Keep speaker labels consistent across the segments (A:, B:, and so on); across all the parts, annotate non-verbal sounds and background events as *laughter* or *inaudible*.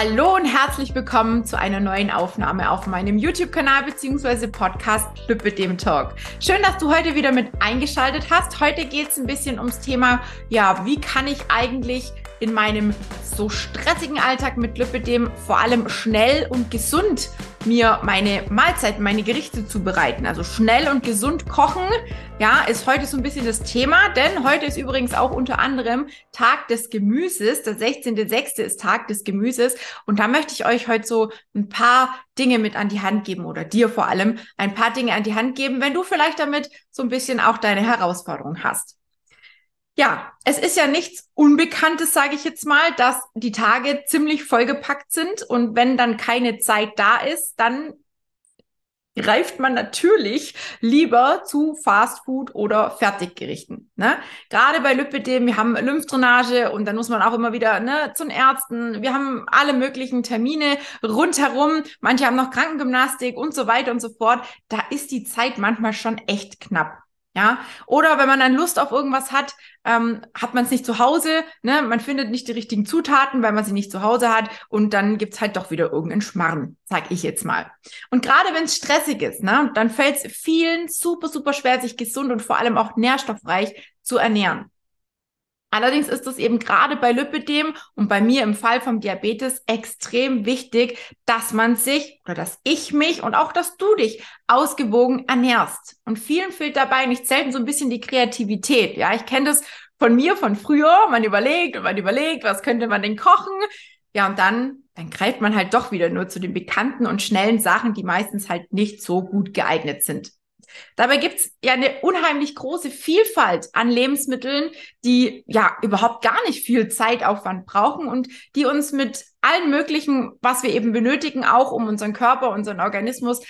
A: Hallo und herzlich willkommen zu einer neuen Aufnahme auf meinem YouTube-Kanal bzw. Podcast Lüppe dem Talk. Schön, dass du heute wieder mit eingeschaltet hast. Heute geht es ein bisschen ums Thema, ja, wie kann ich eigentlich in meinem so stressigen Alltag mit Lipidem vor allem schnell und gesund mir meine Mahlzeiten, meine Gerichte zubereiten. Also schnell und gesund kochen, ja, ist heute so ein bisschen das Thema, denn heute ist übrigens auch unter anderem Tag des Gemüses. Der 16.06. ist Tag des Gemüses und da möchte ich euch heute so ein paar Dinge mit an die Hand geben oder dir vor allem ein paar Dinge an die Hand geben, wenn du vielleicht damit so ein bisschen auch deine Herausforderung hast. Ja, es ist ja nichts Unbekanntes, sage ich jetzt mal, dass die Tage ziemlich vollgepackt sind und wenn dann keine Zeit da ist, dann greift man natürlich lieber zu Fastfood oder Fertiggerichten. Ne? Gerade bei Lipidem, wir haben Lymphdrainage und dann muss man auch immer wieder ne, zu den Ärzten. Wir haben alle möglichen Termine rundherum. Manche haben noch Krankengymnastik und so weiter und so fort. Da ist die Zeit manchmal schon echt knapp. Ja, oder wenn man dann Lust auf irgendwas hat, ähm, hat man es nicht zu Hause, ne? man findet nicht die richtigen Zutaten, weil man sie nicht zu Hause hat und dann gibt's halt doch wieder irgendeinen Schmarrn, sag ich jetzt mal. Und gerade wenn es stressig ist, ne, dann fällt es vielen super, super schwer, sich gesund und vor allem auch nährstoffreich zu ernähren. Allerdings ist es eben gerade bei Lipidem und bei mir im Fall vom Diabetes extrem wichtig, dass man sich oder dass ich mich und auch dass du dich ausgewogen ernährst. Und vielen fehlt dabei nicht selten so ein bisschen die Kreativität. Ja, ich kenne das von mir von früher. Man überlegt und man überlegt, was könnte man denn kochen? Ja, und dann, dann greift man halt doch wieder nur zu den bekannten und schnellen Sachen, die meistens halt nicht so gut geeignet sind. Dabei gibt's ja eine unheimlich große Vielfalt an Lebensmitteln, die ja überhaupt gar nicht viel Zeitaufwand brauchen und die uns mit allen möglichen, was wir eben benötigen, auch um unseren Körper, unseren Organismus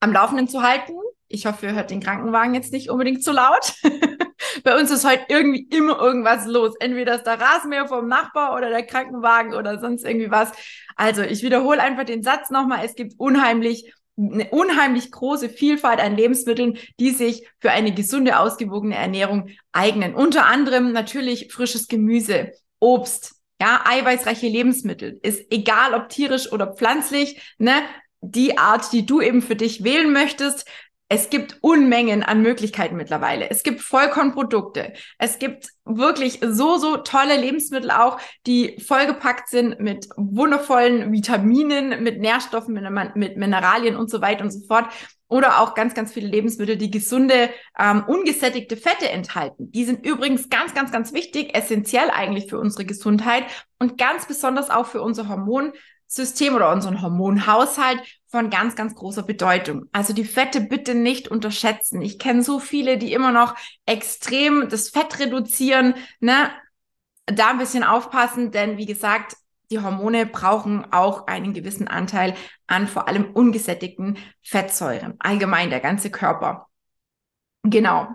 A: am Laufenden zu halten. Ich hoffe, ihr hört den Krankenwagen jetzt nicht unbedingt zu laut. *laughs* Bei uns ist heute irgendwie immer irgendwas los. Entweder ist der Rasenmäher vom Nachbar oder der Krankenwagen oder sonst irgendwie was. Also ich wiederhole einfach den Satz nochmal. Es gibt unheimlich eine unheimlich große Vielfalt an Lebensmitteln, die sich für eine gesunde, ausgewogene Ernährung eignen. Unter anderem natürlich frisches Gemüse, Obst, ja, eiweißreiche Lebensmittel. Ist egal, ob tierisch oder pflanzlich, ne? Die Art, die du eben für dich wählen möchtest, es gibt Unmengen an Möglichkeiten mittlerweile. Es gibt Vollkornprodukte. Es gibt wirklich so, so tolle Lebensmittel auch, die vollgepackt sind mit wundervollen Vitaminen, mit Nährstoffen, mit, Mineralien und so weiter und so fort. Oder auch ganz, ganz viele Lebensmittel, die gesunde, ähm, ungesättigte Fette enthalten. Die sind übrigens ganz, ganz, ganz wichtig, essentiell eigentlich für unsere Gesundheit und ganz besonders auch für unser Hormon, System oder unseren Hormonhaushalt von ganz, ganz großer Bedeutung. Also die Fette bitte nicht unterschätzen. Ich kenne so viele, die immer noch extrem das Fett reduzieren. Ne? Da ein bisschen aufpassen, denn wie gesagt, die Hormone brauchen auch einen gewissen Anteil an vor allem ungesättigten Fettsäuren. Allgemein der ganze Körper. Genau.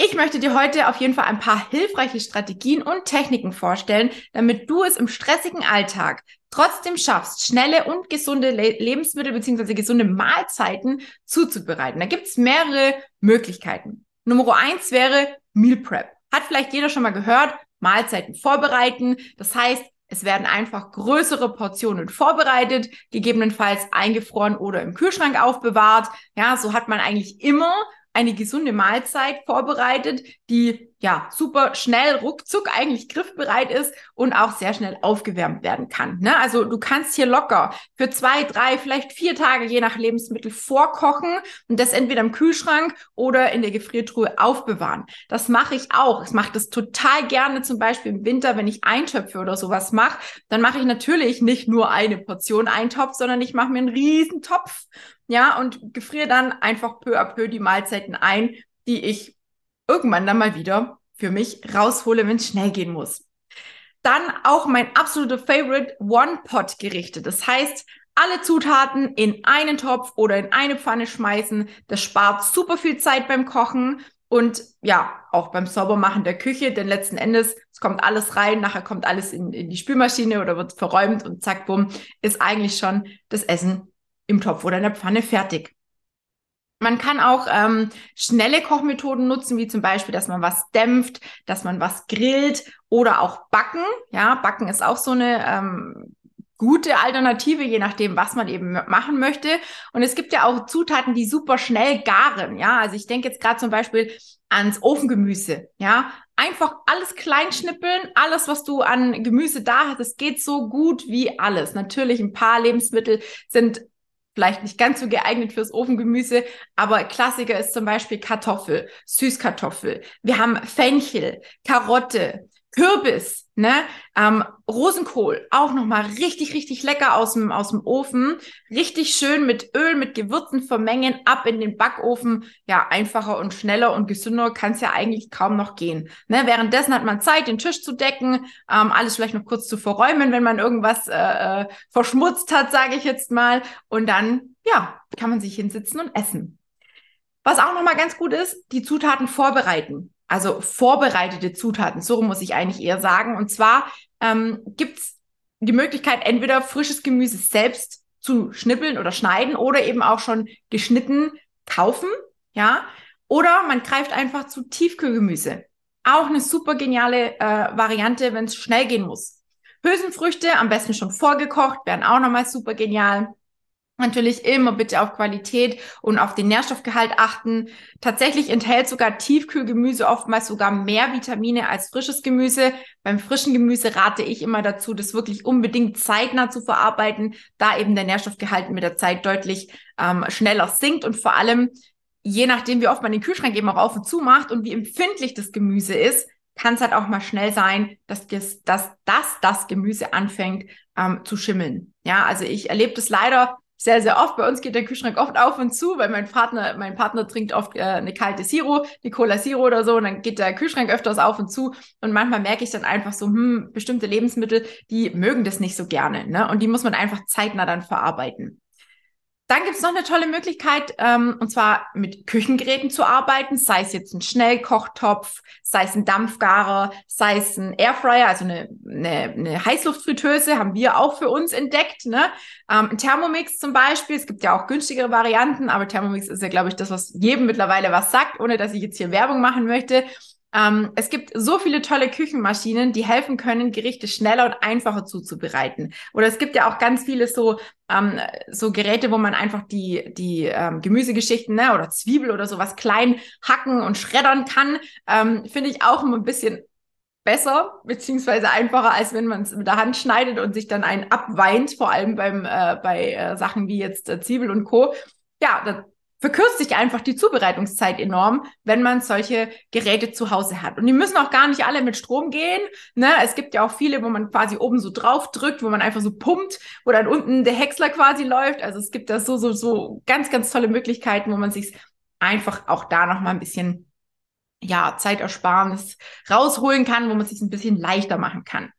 A: Ich möchte dir heute auf jeden Fall ein paar hilfreiche Strategien und Techniken vorstellen, damit du es im stressigen Alltag trotzdem schaffst, schnelle und gesunde Le Lebensmittel beziehungsweise gesunde Mahlzeiten zuzubereiten. Da gibt's mehrere Möglichkeiten. Nummer eins wäre Meal Prep. Hat vielleicht jeder schon mal gehört, Mahlzeiten vorbereiten. Das heißt, es werden einfach größere Portionen vorbereitet, gegebenenfalls eingefroren oder im Kühlschrank aufbewahrt. Ja, so hat man eigentlich immer eine gesunde Mahlzeit vorbereitet, die ja super schnell, ruckzuck eigentlich griffbereit ist und auch sehr schnell aufgewärmt werden kann. Ne? Also du kannst hier locker für zwei, drei, vielleicht vier Tage je nach Lebensmittel vorkochen und das entweder im Kühlschrank oder in der Gefriertruhe aufbewahren. Das mache ich auch. Ich mache das total gerne zum Beispiel im Winter, wenn ich Eintöpfe oder sowas mache. Dann mache ich natürlich nicht nur eine Portion Eintopf, sondern ich mache mir einen riesen Topf ja, und gefriere dann einfach peu à peu die Mahlzeiten ein, die ich irgendwann dann mal wieder für mich raushole, wenn es schnell gehen muss. Dann auch mein absoluter Favorite One-Pot-Gerichte. Das heißt, alle Zutaten in einen Topf oder in eine Pfanne schmeißen. Das spart super viel Zeit beim Kochen und ja, auch beim Saubermachen der Küche, denn letzten Endes, es kommt alles rein, nachher kommt alles in, in die Spülmaschine oder wird verräumt und zack, bumm, ist eigentlich schon das Essen im Topf oder in der Pfanne fertig. Man kann auch ähm, schnelle Kochmethoden nutzen, wie zum Beispiel, dass man was dämpft, dass man was grillt oder auch backen. Ja, backen ist auch so eine ähm, gute Alternative, je nachdem, was man eben machen möchte. Und es gibt ja auch Zutaten, die super schnell garen. Ja, also ich denke jetzt gerade zum Beispiel ans Ofengemüse. Ja, einfach alles klein schnippeln, alles, was du an Gemüse da hast, es geht so gut wie alles. Natürlich ein paar Lebensmittel sind vielleicht nicht ganz so geeignet fürs Ofengemüse, aber Klassiker ist zum Beispiel Kartoffel, Süßkartoffel. Wir haben Fenchel, Karotte, Kürbis, ne? Ähm, Rosenkohl, auch nochmal richtig, richtig lecker aus dem, aus dem Ofen. Richtig schön mit Öl, mit Gewürzen vermengen, ab in den Backofen. Ja, einfacher und schneller und gesünder kann es ja eigentlich kaum noch gehen. Ne? Währenddessen hat man Zeit, den Tisch zu decken, ähm, alles vielleicht noch kurz zu verräumen, wenn man irgendwas äh, äh verschmutzt hat, sage ich jetzt mal. Und dann, ja, kann man sich hinsitzen und essen. Was auch nochmal ganz gut ist, die Zutaten vorbereiten also vorbereitete Zutaten, so muss ich eigentlich eher sagen. Und zwar ähm, gibt es die Möglichkeit, entweder frisches Gemüse selbst zu schnippeln oder schneiden oder eben auch schon geschnitten kaufen, ja. Oder man greift einfach zu Tiefkühlgemüse. Auch eine super geniale äh, Variante, wenn es schnell gehen muss. Hülsenfrüchte, am besten schon vorgekocht, wären auch nochmal super genial. Natürlich immer bitte auf Qualität und auf den Nährstoffgehalt achten. Tatsächlich enthält sogar Tiefkühlgemüse oftmals sogar mehr Vitamine als frisches Gemüse. Beim frischen Gemüse rate ich immer dazu, das wirklich unbedingt zeitnah zu verarbeiten, da eben der Nährstoffgehalt mit der Zeit deutlich ähm, schneller sinkt und vor allem, je nachdem, wie oft man den Kühlschrank eben auch auf und zu macht und wie empfindlich das Gemüse ist, kann es halt auch mal schnell sein, dass das, dass das, das Gemüse anfängt ähm, zu schimmeln. Ja, also ich erlebe das leider sehr, sehr oft. Bei uns geht der Kühlschrank oft auf und zu, weil mein Partner, mein Partner trinkt oft äh, eine kalte Zero, eine Cola Zero oder so, und dann geht der Kühlschrank öfters auf und zu. Und manchmal merke ich dann einfach so, hm, bestimmte Lebensmittel, die mögen das nicht so gerne. Ne? Und die muss man einfach zeitnah dann verarbeiten. Dann gibt es noch eine tolle Möglichkeit, ähm, und zwar mit Küchengeräten zu arbeiten, sei es jetzt ein Schnellkochtopf, sei es ein Dampfgarer, sei es ein Airfryer, also eine, eine, eine Heißluftfritteuse, haben wir auch für uns entdeckt. Ne? Ähm, ein Thermomix zum Beispiel, es gibt ja auch günstigere Varianten, aber Thermomix ist ja, glaube ich, das, was jedem mittlerweile was sagt, ohne dass ich jetzt hier Werbung machen möchte. Ähm, es gibt so viele tolle Küchenmaschinen, die helfen können, Gerichte schneller und einfacher zuzubereiten. Oder es gibt ja auch ganz viele so, ähm, so Geräte, wo man einfach die, die ähm, Gemüsegeschichten ne, oder Zwiebel oder sowas klein hacken und schreddern kann. Ähm, Finde ich auch immer ein bisschen besser, beziehungsweise einfacher, als wenn man es mit der Hand schneidet und sich dann einen abweint, vor allem beim, äh, bei äh, Sachen wie jetzt äh, Zwiebel und Co. Ja, das verkürzt sich einfach die Zubereitungszeit enorm, wenn man solche Geräte zu Hause hat. Und die müssen auch gar nicht alle mit Strom gehen. Ne? Es gibt ja auch viele, wo man quasi oben so drauf drückt, wo man einfach so pumpt, wo dann unten der Häcksler quasi läuft. Also es gibt da so, so, so ganz, ganz tolle Möglichkeiten, wo man sich einfach auch da nochmal ein bisschen ja, Zeitersparnis rausholen kann, wo man sich ein bisschen leichter machen kann.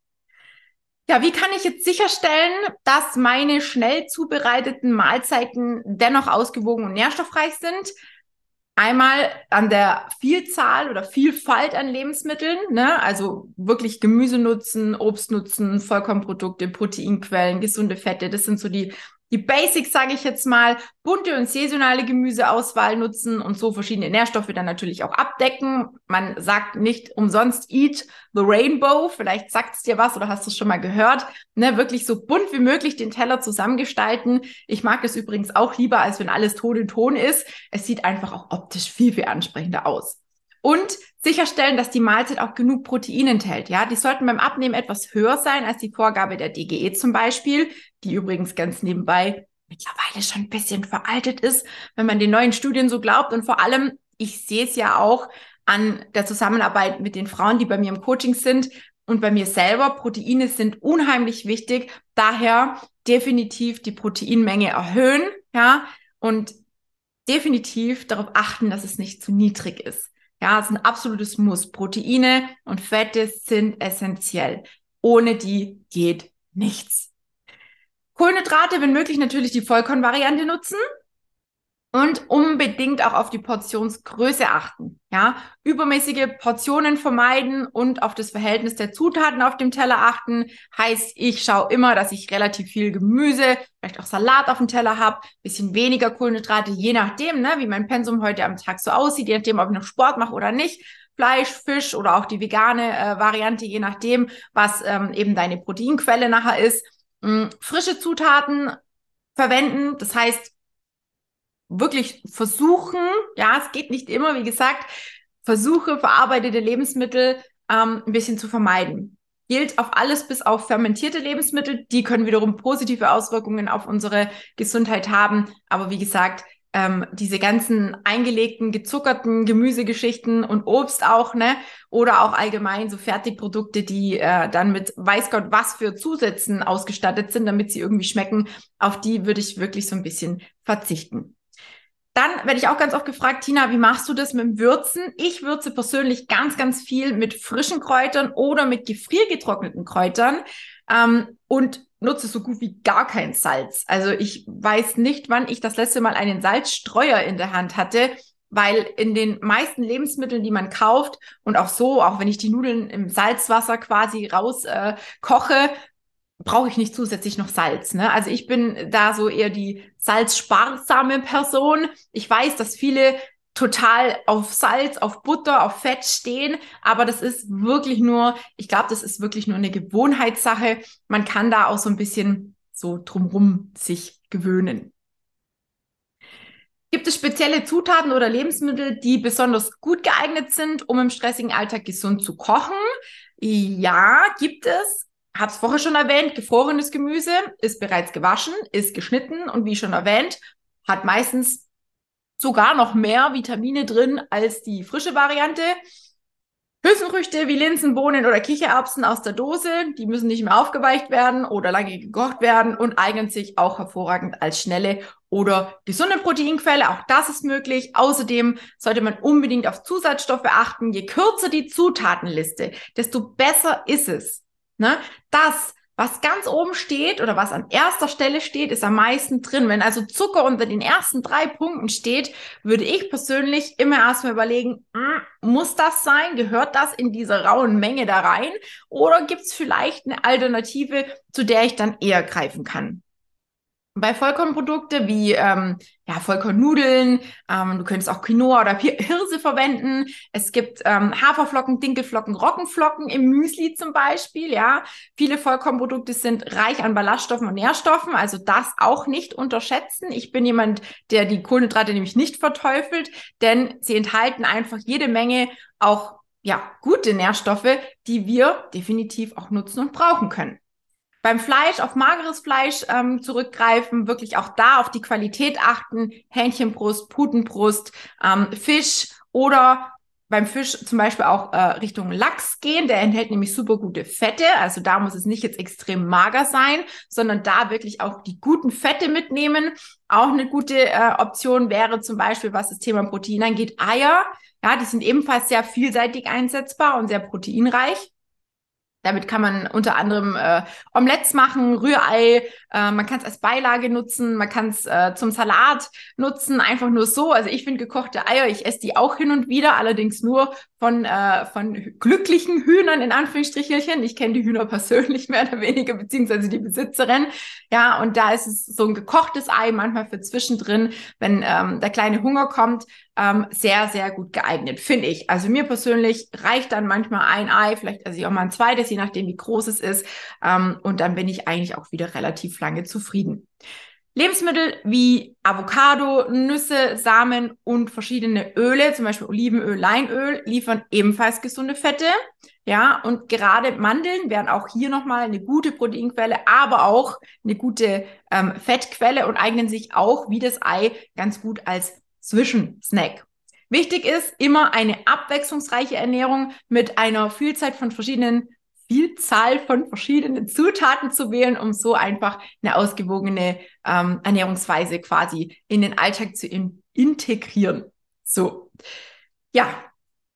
A: Ja, wie kann ich jetzt sicherstellen, dass meine schnell zubereiteten Mahlzeiten dennoch ausgewogen und nährstoffreich sind? Einmal an der Vielzahl oder Vielfalt an Lebensmitteln, ne? also wirklich Gemüse nutzen, Obst nutzen, Vollkornprodukte, Proteinquellen, gesunde Fette. Das sind so die die Basics, sage ich jetzt mal, bunte und saisonale Gemüseauswahl nutzen und so verschiedene Nährstoffe dann natürlich auch abdecken. Man sagt nicht umsonst eat the rainbow. Vielleicht sagt es dir was oder hast du es schon mal gehört. Ne, wirklich so bunt wie möglich den Teller zusammengestalten. Ich mag es übrigens auch lieber, als wenn alles Ton in Ton ist. Es sieht einfach auch optisch viel, viel ansprechender aus. Und sicherstellen, dass die Mahlzeit auch genug Protein enthält. Ja, die sollten beim Abnehmen etwas höher sein als die Vorgabe der DGE zum Beispiel, die übrigens ganz nebenbei mittlerweile schon ein bisschen veraltet ist, wenn man den neuen Studien so glaubt. Und vor allem, ich sehe es ja auch an der Zusammenarbeit mit den Frauen, die bei mir im Coaching sind und bei mir selber. Proteine sind unheimlich wichtig. Daher definitiv die Proteinmenge erhöhen, ja, und definitiv darauf achten, dass es nicht zu niedrig ist. Ja, es ist ein absolutes Muss. Proteine und Fette sind essentiell. Ohne die geht nichts. Kohlenhydrate, wenn möglich, natürlich die Vollkornvariante nutzen und unbedingt auch auf die Portionsgröße achten. Ja, übermäßige Portionen vermeiden und auf das Verhältnis der Zutaten auf dem Teller achten. Heißt, ich schaue immer, dass ich relativ viel Gemüse, vielleicht auch Salat auf dem Teller habe, bisschen weniger Kohlenhydrate, je nachdem, ne, wie mein Pensum heute am Tag so aussieht, je nachdem, ob ich noch Sport mache oder nicht. Fleisch, Fisch oder auch die vegane äh, Variante, je nachdem, was ähm, eben deine Proteinquelle nachher ist mh, mm, frische Zutaten verwenden. Das heißt, wirklich versuchen, ja, es geht nicht immer, wie gesagt, versuche verarbeitete Lebensmittel ähm, ein bisschen zu vermeiden. Gilt auf alles bis auf fermentierte Lebensmittel. Die können wiederum positive Auswirkungen auf unsere Gesundheit haben. Aber wie gesagt, ähm, diese ganzen eingelegten, gezuckerten Gemüsegeschichten und Obst auch, ne? Oder auch allgemein so Fertigprodukte, die äh, dann mit weiß Gott was für Zusätzen ausgestattet sind, damit sie irgendwie schmecken. Auf die würde ich wirklich so ein bisschen verzichten. Dann werde ich auch ganz oft gefragt, Tina, wie machst du das mit dem Würzen? Ich würze persönlich ganz, ganz viel mit frischen Kräutern oder mit gefriergetrockneten Kräutern ähm, und nutze so gut wie gar kein Salz. Also ich weiß nicht, wann ich das letzte Mal einen Salzstreuer in der Hand hatte, weil in den meisten Lebensmitteln, die man kauft und auch so, auch wenn ich die Nudeln im Salzwasser quasi raus äh, brauche ich nicht zusätzlich noch Salz. Ne? Also ich bin da so eher die salzsparsame Person. Ich weiß, dass viele total auf Salz, auf Butter, auf Fett stehen, aber das ist wirklich nur, ich glaube, das ist wirklich nur eine Gewohnheitssache. Man kann da auch so ein bisschen so drumrum sich gewöhnen. Gibt es spezielle Zutaten oder Lebensmittel, die besonders gut geeignet sind, um im stressigen Alltag gesund zu kochen? Ja, gibt es habe es vorher schon erwähnt, gefrorenes Gemüse ist bereits gewaschen, ist geschnitten und wie schon erwähnt, hat meistens sogar noch mehr Vitamine drin als die frische Variante. Hülsenfrüchte wie Linsen, Bohnen oder Kichererbsen aus der Dose, die müssen nicht mehr aufgeweicht werden oder lange gekocht werden und eignen sich auch hervorragend als schnelle oder gesunde Proteinquelle. Auch das ist möglich. Außerdem sollte man unbedingt auf Zusatzstoffe achten. Je kürzer die Zutatenliste, desto besser ist es. Ne? Das, was ganz oben steht oder was an erster Stelle steht, ist am meisten drin. Wenn also Zucker unter den ersten drei Punkten steht, würde ich persönlich immer erstmal überlegen, mm, muss das sein? Gehört das in diese rauen Menge da rein? Oder gibt es vielleicht eine Alternative, zu der ich dann eher greifen kann? Bei Vollkornprodukte wie ähm, ja, Vollkornnudeln, ähm, du könntest auch Quinoa oder Hirse verwenden. Es gibt ähm, Haferflocken, Dinkelflocken, Roggenflocken im Müsli zum Beispiel. Ja, viele Vollkornprodukte sind reich an Ballaststoffen und Nährstoffen, also das auch nicht unterschätzen. Ich bin jemand, der die Kohlenhydrate nämlich nicht verteufelt, denn sie enthalten einfach jede Menge auch ja gute Nährstoffe, die wir definitiv auch nutzen und brauchen können beim Fleisch auf mageres Fleisch ähm, zurückgreifen, wirklich auch da auf die Qualität achten, Hähnchenbrust, Putenbrust, ähm, Fisch oder beim Fisch zum Beispiel auch äh, Richtung Lachs gehen. Der enthält nämlich super gute Fette. Also da muss es nicht jetzt extrem mager sein, sondern da wirklich auch die guten Fette mitnehmen. Auch eine gute äh, Option wäre zum Beispiel, was das Thema Protein angeht, Eier. Ja, die sind ebenfalls sehr vielseitig einsetzbar und sehr proteinreich. Damit kann man unter anderem äh, Omelettes machen, Rührei, äh, man kann es als Beilage nutzen, man kann es äh, zum Salat nutzen, einfach nur so. Also ich finde gekochte Eier, ich esse die auch hin und wieder, allerdings nur von, äh, von glücklichen Hühnern in Anführungsstrichelchen. Ich kenne die Hühner *laughs* persönlich mehr oder weniger, beziehungsweise die Besitzerin. Ja, und da ist es so ein gekochtes Ei, manchmal für zwischendrin, wenn ähm, der kleine Hunger kommt, ähm, sehr, sehr gut geeignet, finde ich. Also mir persönlich reicht dann manchmal ein Ei, vielleicht also ich auch mal ein zweites, je nachdem, wie groß es ist. Ähm, und dann bin ich eigentlich auch wieder relativ lange zufrieden. Lebensmittel wie Avocado, Nüsse, Samen und verschiedene Öle, zum Beispiel Olivenöl, Leinöl, liefern ebenfalls gesunde Fette. Ja, und gerade Mandeln wären auch hier nochmal eine gute Proteinquelle, aber auch eine gute ähm, Fettquelle und eignen sich auch wie das Ei ganz gut als Zwischensnack. Wichtig ist immer eine abwechslungsreiche Ernährung mit einer Vielzahl von verschiedenen Vielzahl von verschiedenen Zutaten zu wählen, um so einfach eine ausgewogene ähm, Ernährungsweise quasi in den Alltag zu in integrieren. So, ja.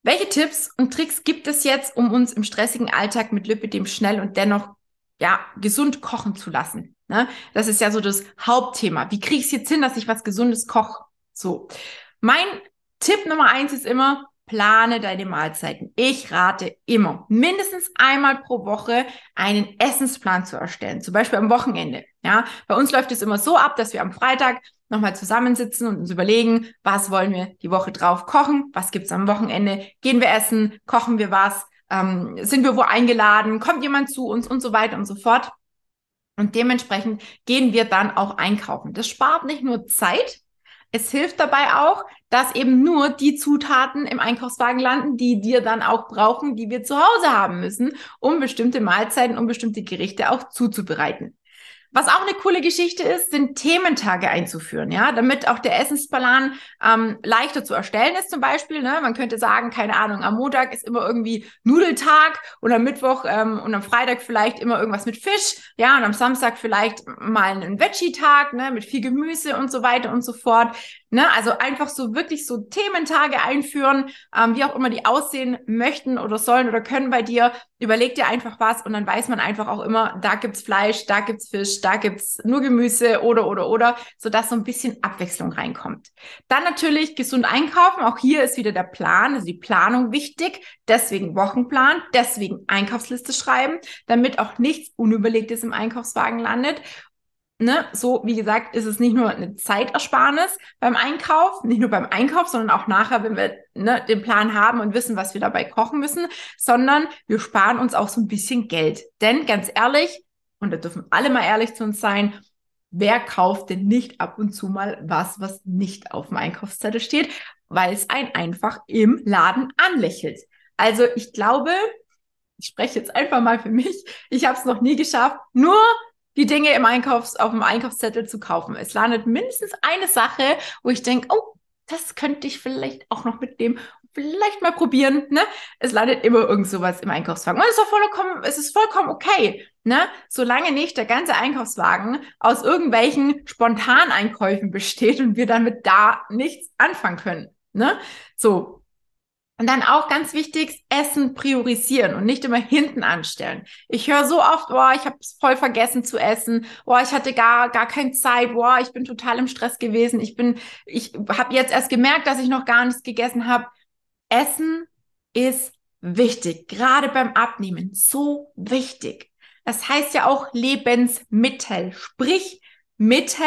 A: Welche Tipps und Tricks gibt es jetzt, um uns im stressigen Alltag mit Lipidem schnell und dennoch ja gesund kochen zu lassen? Ne? Das ist ja so das Hauptthema. Wie kriege ich es jetzt hin, dass ich was Gesundes koche? So, mein Tipp Nummer eins ist immer, plane deine Mahlzeiten. Ich rate immer, mindestens einmal pro Woche einen Essensplan zu erstellen, zum Beispiel am Wochenende. Ja, bei uns läuft es immer so ab, dass wir am Freitag nochmal zusammensitzen und uns überlegen, was wollen wir die Woche drauf kochen, was gibt's am Wochenende, gehen wir essen, kochen wir was, ähm, sind wir wo eingeladen, kommt jemand zu uns und so weiter und so fort. Und dementsprechend gehen wir dann auch einkaufen. Das spart nicht nur Zeit, es hilft dabei auch, dass eben nur die Zutaten im Einkaufswagen landen, die wir dann auch brauchen, die wir zu Hause haben müssen, um bestimmte Mahlzeiten, um bestimmte Gerichte auch zuzubereiten. Was auch eine coole Geschichte ist, sind Thementage einzuführen, ja, damit auch der Essensplan ähm, leichter zu erstellen ist zum Beispiel. Ne? Man könnte sagen, keine Ahnung, am Montag ist immer irgendwie Nudeltag und am Mittwoch ähm, und am Freitag vielleicht immer irgendwas mit Fisch, ja, und am Samstag vielleicht mal einen Veggie-Tag, ne, mit viel Gemüse und so weiter und so fort. Ne? Also einfach so wirklich so Thementage einführen, ähm, wie auch immer die aussehen möchten oder sollen oder können bei dir. Überleg dir einfach was und dann weiß man einfach auch immer, da gibt's Fleisch, da gibt's Fisch, da gibt's nur Gemüse oder oder oder, sodass so ein bisschen Abwechslung reinkommt. Dann natürlich gesund einkaufen. Auch hier ist wieder der Plan, also die Planung wichtig. Deswegen Wochenplan, deswegen Einkaufsliste schreiben, damit auch nichts Unüberlegtes im Einkaufswagen landet ne, so wie gesagt, ist es nicht nur eine Zeitersparnis beim Einkauf, nicht nur beim Einkauf, sondern auch nachher, wenn wir ne, den Plan haben und wissen, was wir dabei kochen müssen, sondern wir sparen uns auch so ein bisschen Geld. Denn ganz ehrlich, und da dürfen alle mal ehrlich zu uns sein, wer kauft denn nicht ab und zu mal was, was nicht auf dem Einkaufszettel steht, weil es einen einfach im Laden anlächelt. Also ich glaube, ich spreche jetzt einfach mal für mich, ich habe es noch nie geschafft, nur die Dinge im Einkaufs-, auf dem Einkaufszettel zu kaufen. Es landet mindestens eine Sache, wo ich denke, oh, das könnte ich vielleicht auch noch mitnehmen. Vielleicht mal probieren, ne? Es landet immer irgend sowas im Einkaufswagen. Und es ist vollkommen, es ist vollkommen okay, ne? Solange nicht der ganze Einkaufswagen aus irgendwelchen Spontaneinkäufen besteht und wir damit da nichts anfangen können, ne? So. Und dann auch ganz wichtig, Essen priorisieren und nicht immer hinten anstellen. Ich höre so oft, boah, ich habe voll vergessen zu essen, boah, ich hatte gar gar keine Zeit, boah, ich bin total im Stress gewesen, ich bin, ich habe jetzt erst gemerkt, dass ich noch gar nichts gegessen habe. Essen ist wichtig, gerade beim Abnehmen, so wichtig. Das heißt ja auch Lebensmittel, sprich Mittel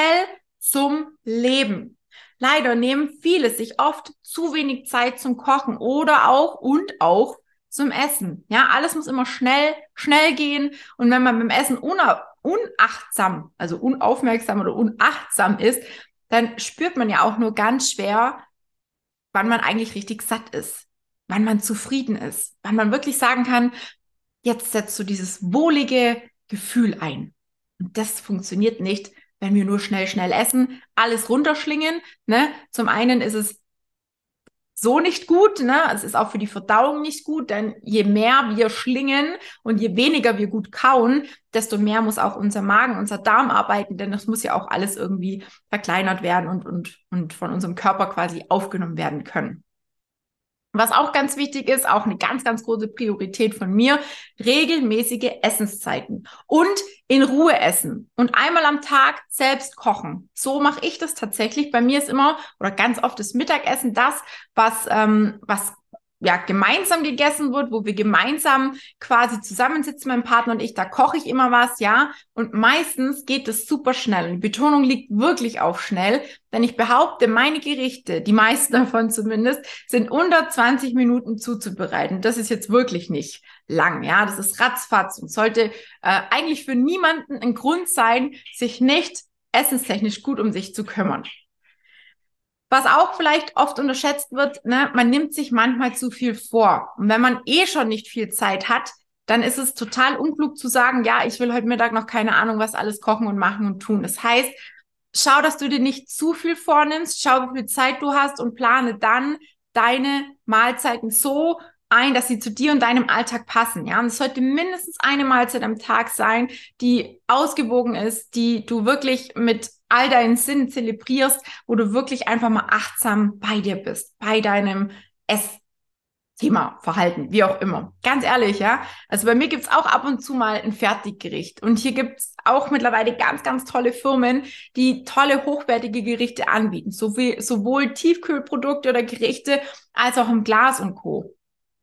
A: zum Leben. Leider nehmen viele sich oft zu wenig Zeit zum Kochen oder auch und auch zum Essen. Ja, alles muss immer schnell, schnell gehen. Und wenn man beim Essen unachtsam, also unaufmerksam oder unachtsam ist, dann spürt man ja auch nur ganz schwer, wann man eigentlich richtig satt ist, wann man zufrieden ist, wann man wirklich sagen kann, jetzt setzt du dieses wohlige Gefühl ein. Und das funktioniert nicht, wenn wir nur schnell, schnell essen, alles runterschlingen. Ne? Zum einen ist es so nicht gut, ne? Es ist auch für die Verdauung nicht gut, denn je mehr wir schlingen und je weniger wir gut kauen, desto mehr muss auch unser Magen, unser Darm arbeiten, denn das muss ja auch alles irgendwie verkleinert werden und, und, und von unserem Körper quasi aufgenommen werden können. Was auch ganz wichtig ist, auch eine ganz, ganz große Priorität von mir, regelmäßige Essenszeiten und in Ruhe essen und einmal am Tag selbst kochen. So mache ich das tatsächlich. Bei mir ist immer oder ganz oft das Mittagessen das, was, ähm, was ja, gemeinsam gegessen wird, wo wir gemeinsam quasi zusammensitzen, mein Partner und ich, da koche ich immer was, ja. Und meistens geht es super schnell. Und die Betonung liegt wirklich auf schnell, denn ich behaupte, meine Gerichte, die meisten davon zumindest, sind unter 20 Minuten zuzubereiten. Das ist jetzt wirklich nicht lang, ja. Das ist ratzfatz und sollte äh, eigentlich für niemanden ein Grund sein, sich nicht essenstechnisch gut um sich zu kümmern. Was auch vielleicht oft unterschätzt wird, ne, man nimmt sich manchmal zu viel vor. Und wenn man eh schon nicht viel Zeit hat, dann ist es total unklug zu sagen, ja, ich will heute Mittag noch keine Ahnung, was alles kochen und machen und tun. Das heißt, schau, dass du dir nicht zu viel vornimmst, schau, wie viel Zeit du hast und plane dann deine Mahlzeiten so ein, dass sie zu dir und deinem Alltag passen. Ja, und es sollte mindestens eine Mahlzeit am Tag sein, die ausgewogen ist, die du wirklich mit all deinen Sinnen zelebrierst, wo du wirklich einfach mal achtsam bei dir bist, bei deinem Essthema, Verhalten, wie auch immer. Ganz ehrlich, ja. Also bei mir gibt's auch ab und zu mal ein Fertiggericht. Und hier gibt's auch mittlerweile ganz, ganz tolle Firmen, die tolle, hochwertige Gerichte anbieten. Sowie, sowohl Tiefkühlprodukte oder Gerichte als auch im Glas und Co.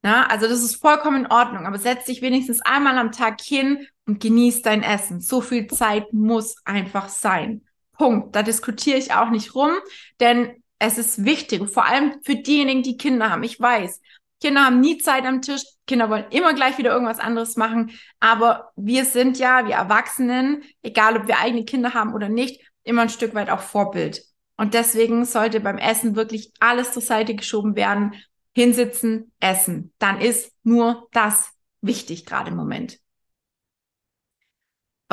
A: Ja, also das ist vollkommen in Ordnung, aber setz dich wenigstens einmal am Tag hin und genieß dein Essen. So viel Zeit muss einfach sein. Punkt. Da diskutiere ich auch nicht rum, denn es ist wichtig, vor allem für diejenigen, die Kinder haben. Ich weiß, Kinder haben nie Zeit am Tisch. Kinder wollen immer gleich wieder irgendwas anderes machen. Aber wir sind ja, wir Erwachsenen, egal ob wir eigene Kinder haben oder nicht, immer ein Stück weit auch Vorbild. Und deswegen sollte beim Essen wirklich alles zur Seite geschoben werden. Hinsitzen, essen. Dann ist nur das wichtig gerade im Moment.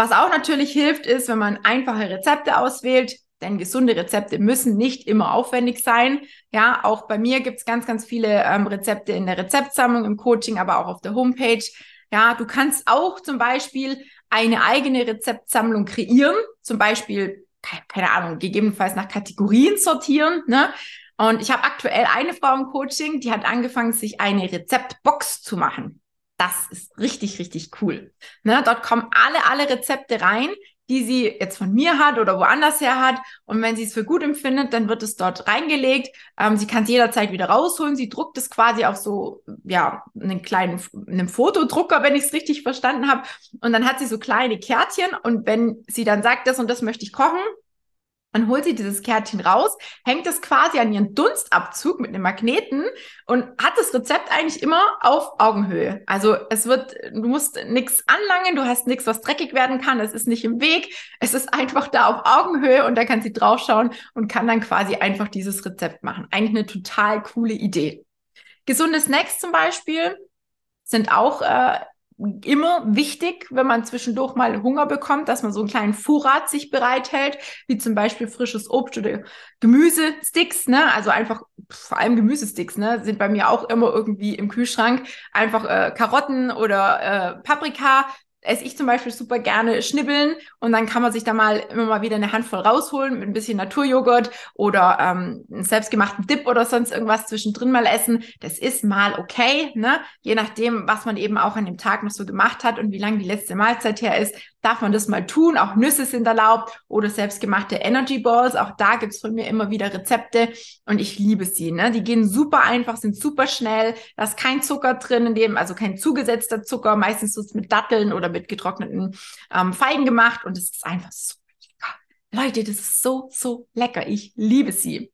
A: Was auch natürlich hilft, ist, wenn man einfache Rezepte auswählt, denn gesunde Rezepte müssen nicht immer aufwendig sein. Ja, auch bei mir gibt es ganz, ganz viele ähm, Rezepte in der Rezeptsammlung, im Coaching, aber auch auf der Homepage. Ja, du kannst auch zum Beispiel eine eigene Rezeptsammlung kreieren, zum Beispiel, keine Ahnung, gegebenenfalls nach Kategorien sortieren. Ne? Und ich habe aktuell eine Frau im Coaching, die hat angefangen, sich eine Rezeptbox zu machen. Das ist richtig, richtig cool. Ne? Dort kommen alle, alle Rezepte rein, die sie jetzt von mir hat oder woanders her hat. Und wenn sie es für gut empfindet, dann wird es dort reingelegt. Ähm, sie kann es jederzeit wieder rausholen. Sie druckt es quasi auf so, ja, einen kleinen, einem Fotodrucker, wenn ich es richtig verstanden habe. Und dann hat sie so kleine Kärtchen. Und wenn sie dann sagt, das und das möchte ich kochen, dann holt sie dieses Kärtchen raus, hängt es quasi an ihren Dunstabzug mit einem Magneten und hat das Rezept eigentlich immer auf Augenhöhe. Also es wird, du musst nichts anlangen, du hast nichts, was dreckig werden kann, es ist nicht im Weg, es ist einfach da auf Augenhöhe und da kann sie draufschauen und kann dann quasi einfach dieses Rezept machen. Eigentlich eine total coole Idee. Gesunde Snacks zum Beispiel sind auch äh, immer wichtig, wenn man zwischendurch mal Hunger bekommt, dass man so einen kleinen Vorrat sich bereithält, wie zum Beispiel frisches Obst oder Gemüsesticks, ne? Also einfach vor allem Gemüsesticks, ne? Sind bei mir auch immer irgendwie im Kühlschrank. Einfach äh, Karotten oder äh, Paprika esse ich zum Beispiel super gerne schnibbeln und dann kann man sich da mal immer mal wieder eine Handvoll rausholen mit ein bisschen Naturjoghurt oder ähm, einen selbstgemachten Dip oder sonst irgendwas zwischendrin mal essen. Das ist mal okay, ne? Je nachdem, was man eben auch an dem Tag noch so gemacht hat und wie lange die letzte Mahlzeit her ist, darf man das mal tun. Auch Nüsse sind erlaubt oder selbstgemachte Energy Balls. Auch da gibt's von mir immer wieder Rezepte und ich liebe sie. Ne? Die gehen super einfach, sind super schnell. Da ist kein Zucker drin, in dem, also kein zugesetzter Zucker. Meistens so mit Datteln oder mit getrockneten ähm, Feigen gemacht und es ist einfach so lecker. Leute, das ist so, so lecker. Ich liebe sie.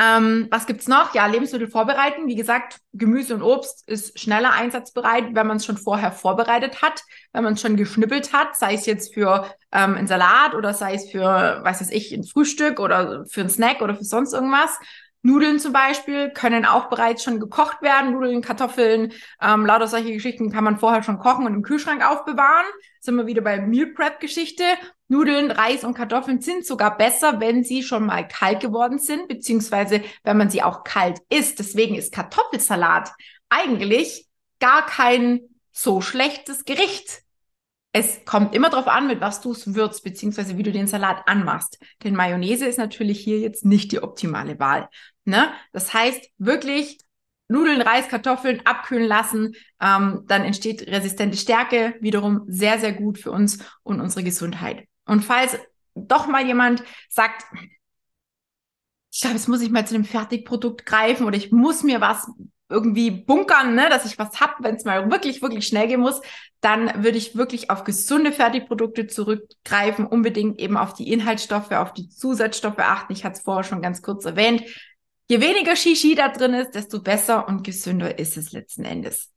A: Ähm, was gibt's noch? Ja, Lebensmittel vorbereiten. Wie gesagt, Gemüse und Obst ist schneller einsatzbereit, wenn man es schon vorher vorbereitet hat, wenn man es schon geschnippelt hat, sei es jetzt für ähm, einen Salat oder sei es für, was weiß ich, ein Frühstück oder für einen Snack oder für sonst irgendwas. Nudeln zum Beispiel können auch bereits schon gekocht werden. Nudeln, Kartoffeln, ähm, lauter solche Geschichten kann man vorher schon kochen und im Kühlschrank aufbewahren. Sind wir wieder bei Meal Prep Geschichte. Nudeln, Reis und Kartoffeln sind sogar besser, wenn sie schon mal kalt geworden sind, beziehungsweise wenn man sie auch kalt isst. Deswegen ist Kartoffelsalat eigentlich gar kein so schlechtes Gericht. Es kommt immer darauf an, mit was du es würzt, beziehungsweise wie du den Salat anmachst. Denn Mayonnaise ist natürlich hier jetzt nicht die optimale Wahl. Ne? Das heißt, wirklich Nudeln, Reis, Kartoffeln abkühlen lassen, ähm, dann entsteht resistente Stärke, wiederum sehr, sehr gut für uns und unsere Gesundheit. Und falls doch mal jemand sagt, ich glaube, jetzt muss ich mal zu einem Fertigprodukt greifen oder ich muss mir was irgendwie bunkern, ne, dass ich was hab, wenn es mal wirklich, wirklich schnell gehen muss, dann würde ich wirklich auf gesunde Fertigprodukte zurückgreifen, unbedingt eben auf die Inhaltsstoffe, auf die Zusatzstoffe achten. Ich hatte es vorher schon ganz kurz erwähnt. Je weniger Shishi da drin ist, desto besser und gesünder ist es letzten Endes.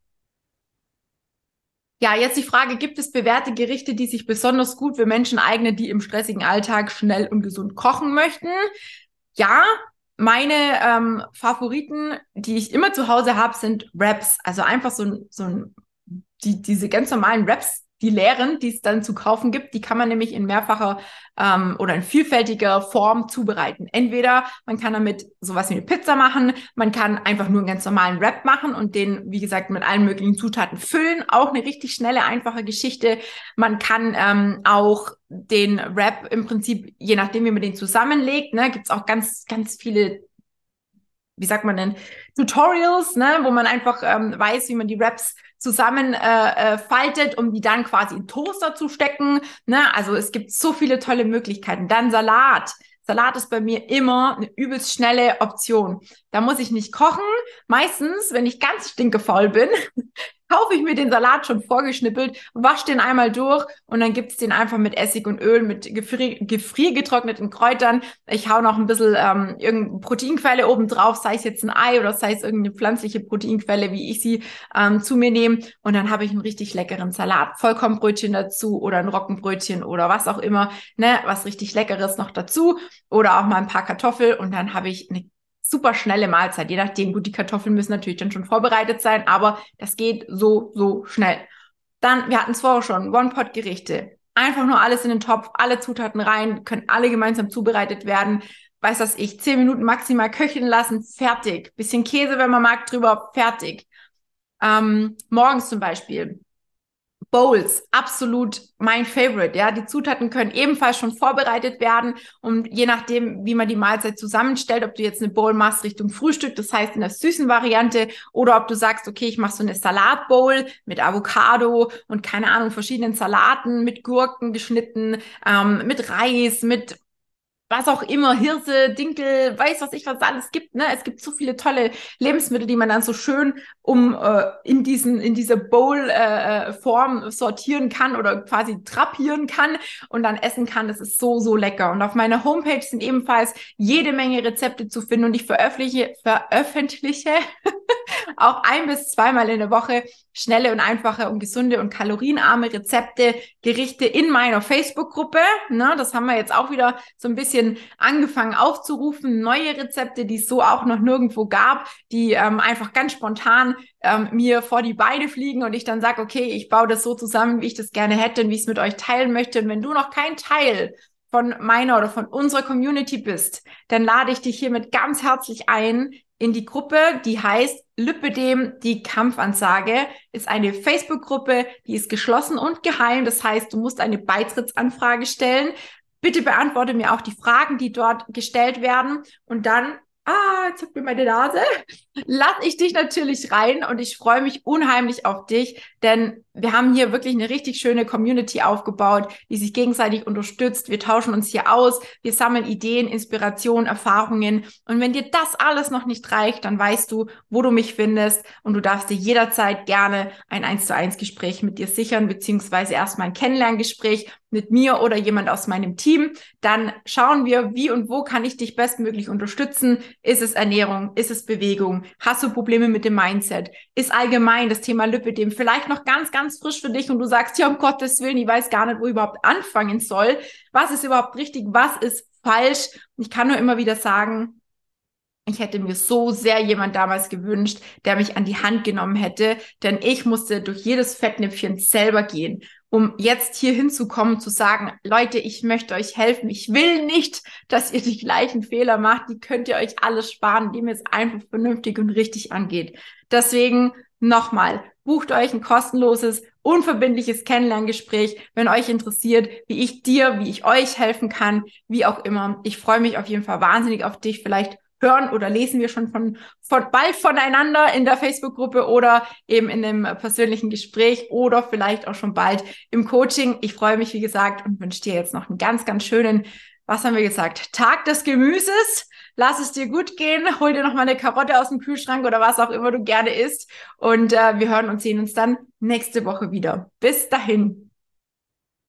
A: Ja, jetzt die Frage, gibt es bewährte Gerichte, die sich besonders gut für Menschen eignen, die im stressigen Alltag schnell und gesund kochen möchten? Ja, meine ähm, Favoriten, die ich immer zu Hause habe, sind Wraps. Also einfach so, so die, diese ganz normalen Wraps, die leeren, die es dann zu kaufen gibt, die kann man nämlich in mehrfacher ähm, oder in vielfältiger Form zubereiten. Entweder man kann damit sowas wie eine Pizza machen, man kann einfach nur einen ganz normalen Wrap machen und den, wie gesagt, mit allen möglichen Zutaten füllen. Auch eine richtig schnelle, einfache Geschichte. Man kann ähm, auch den Wrap im Prinzip, je nachdem, wie man den zusammenlegt, ne, gibt es auch ganz, ganz viele wie sagt man denn, Tutorials, ne, wo man einfach ähm, weiß, wie man die Wraps zusammen äh, äh, um die dann quasi in Toaster zu stecken. Ne? Also es gibt so viele tolle Möglichkeiten. Dann Salat. Salat ist bei mir immer eine übelst schnelle Option. Da muss ich nicht kochen. Meistens, wenn ich ganz stinkefaul bin, *laughs* kaufe ich mir den Salat schon vorgeschnippelt, wasche den einmal durch und dann gibt's den einfach mit Essig und Öl, mit gefrier gefriergetrockneten Kräutern. Ich hau noch ein bisschen ähm, irgendeine Proteinquelle oben drauf, sei es jetzt ein Ei oder sei es irgendeine pflanzliche Proteinquelle, wie ich sie ähm, zu mir nehme. Und dann habe ich einen richtig leckeren Salat. Vollkornbrötchen dazu oder ein Roggenbrötchen oder was auch immer, ne, was richtig Leckeres noch dazu. Oder auch mal ein paar Kartoffeln und dann habe ich eine super schnelle Mahlzeit, je nachdem. Gut, die Kartoffeln müssen natürlich dann schon vorbereitet sein, aber das geht so, so schnell. Dann, wir hatten es vorher schon, One-Pot-Gerichte. Einfach nur alles in den Topf, alle Zutaten rein, können alle gemeinsam zubereitet werden. Weiß was ich, zehn Minuten maximal köcheln lassen, fertig. Bisschen Käse, wenn man mag, drüber, fertig. Ähm, morgens zum Beispiel Bowls, absolut mein Favorite. Ja, die Zutaten können ebenfalls schon vorbereitet werden und je nachdem, wie man die Mahlzeit zusammenstellt, ob du jetzt eine Bowl machst Richtung Frühstück, das heißt in der süßen Variante, oder ob du sagst, okay, ich mache so eine Salatbowl mit Avocado und keine Ahnung verschiedenen Salaten mit Gurken geschnitten, ähm, mit Reis, mit was auch immer, Hirse, Dinkel, weiß was ich was alles gibt. Ne? Es gibt so viele tolle Lebensmittel, die man dann so schön um äh, in diesen in diese Bowl-Form äh, sortieren kann oder quasi trapieren kann und dann essen kann. Das ist so so lecker. Und auf meiner Homepage sind ebenfalls jede Menge Rezepte zu finden und ich veröffentliche veröffentliche *laughs* auch ein bis zweimal in der Woche schnelle und einfache und gesunde und kalorienarme Rezepte, Gerichte in meiner Facebook-Gruppe. Ne? Das haben wir jetzt auch wieder so ein bisschen angefangen aufzurufen, neue Rezepte, die es so auch noch nirgendwo gab, die ähm, einfach ganz spontan ähm, mir vor die Beine fliegen und ich dann sage, okay, ich baue das so zusammen, wie ich das gerne hätte und wie ich es mit euch teilen möchte. Und wenn du noch kein Teil von meiner oder von unserer Community bist, dann lade ich dich hiermit ganz herzlich ein in die Gruppe, die heißt Lüppedem, die Kampfansage, ist eine Facebook-Gruppe, die ist geschlossen und geheim. Das heißt, du musst eine Beitrittsanfrage stellen. Bitte beantworte mir auch die Fragen, die dort gestellt werden. Und dann ah, jetzt zuckt mir meine Nase, lass ich dich natürlich rein und ich freue mich unheimlich auf dich, denn wir haben hier wirklich eine richtig schöne Community aufgebaut, die sich gegenseitig unterstützt. Wir tauschen uns hier aus, wir sammeln Ideen, Inspirationen, Erfahrungen. Und wenn dir das alles noch nicht reicht, dann weißt du, wo du mich findest und du darfst dir jederzeit gerne ein 1 zu 1 Gespräch mit dir sichern, beziehungsweise erstmal ein Kennenlerngespräch mit mir oder jemand aus meinem Team. Dann schauen wir, wie und wo kann ich dich bestmöglich unterstützen. Ist es Ernährung? Ist es Bewegung? Hast du Probleme mit dem Mindset? Ist allgemein das Thema Lipidem vielleicht noch ganz, ganz frisch für dich und du sagst, ja, um Gottes Willen, ich weiß gar nicht, wo ich überhaupt anfangen soll. Was ist überhaupt richtig? Was ist falsch? ich kann nur immer wieder sagen, ich hätte mir so sehr jemand damals gewünscht, der mich an die Hand genommen hätte, denn ich musste durch jedes Fettnäpfchen selber gehen, um jetzt hier hinzukommen, zu sagen, Leute, ich möchte euch helfen. Ich will nicht, dass ihr die gleichen Fehler macht. Die könnt ihr euch alles sparen, indem ihr es einfach vernünftig und richtig angeht. Deswegen nochmal, bucht euch ein kostenloses, unverbindliches Kennenlerngespräch, wenn euch interessiert, wie ich dir, wie ich euch helfen kann, wie auch immer. Ich freue mich auf jeden Fall wahnsinnig auf dich. Vielleicht hören oder lesen wir schon von, von bald voneinander in der Facebook-Gruppe oder eben in einem persönlichen Gespräch oder vielleicht auch schon bald im Coaching. Ich freue mich, wie gesagt, und wünsche dir jetzt noch einen ganz, ganz schönen, was haben wir gesagt, Tag des Gemüses lass es dir gut gehen, hol dir noch mal eine Karotte aus dem Kühlschrank oder was auch immer du gerne isst. Und äh, wir hören und sehen uns dann nächste Woche wieder. Bis dahin.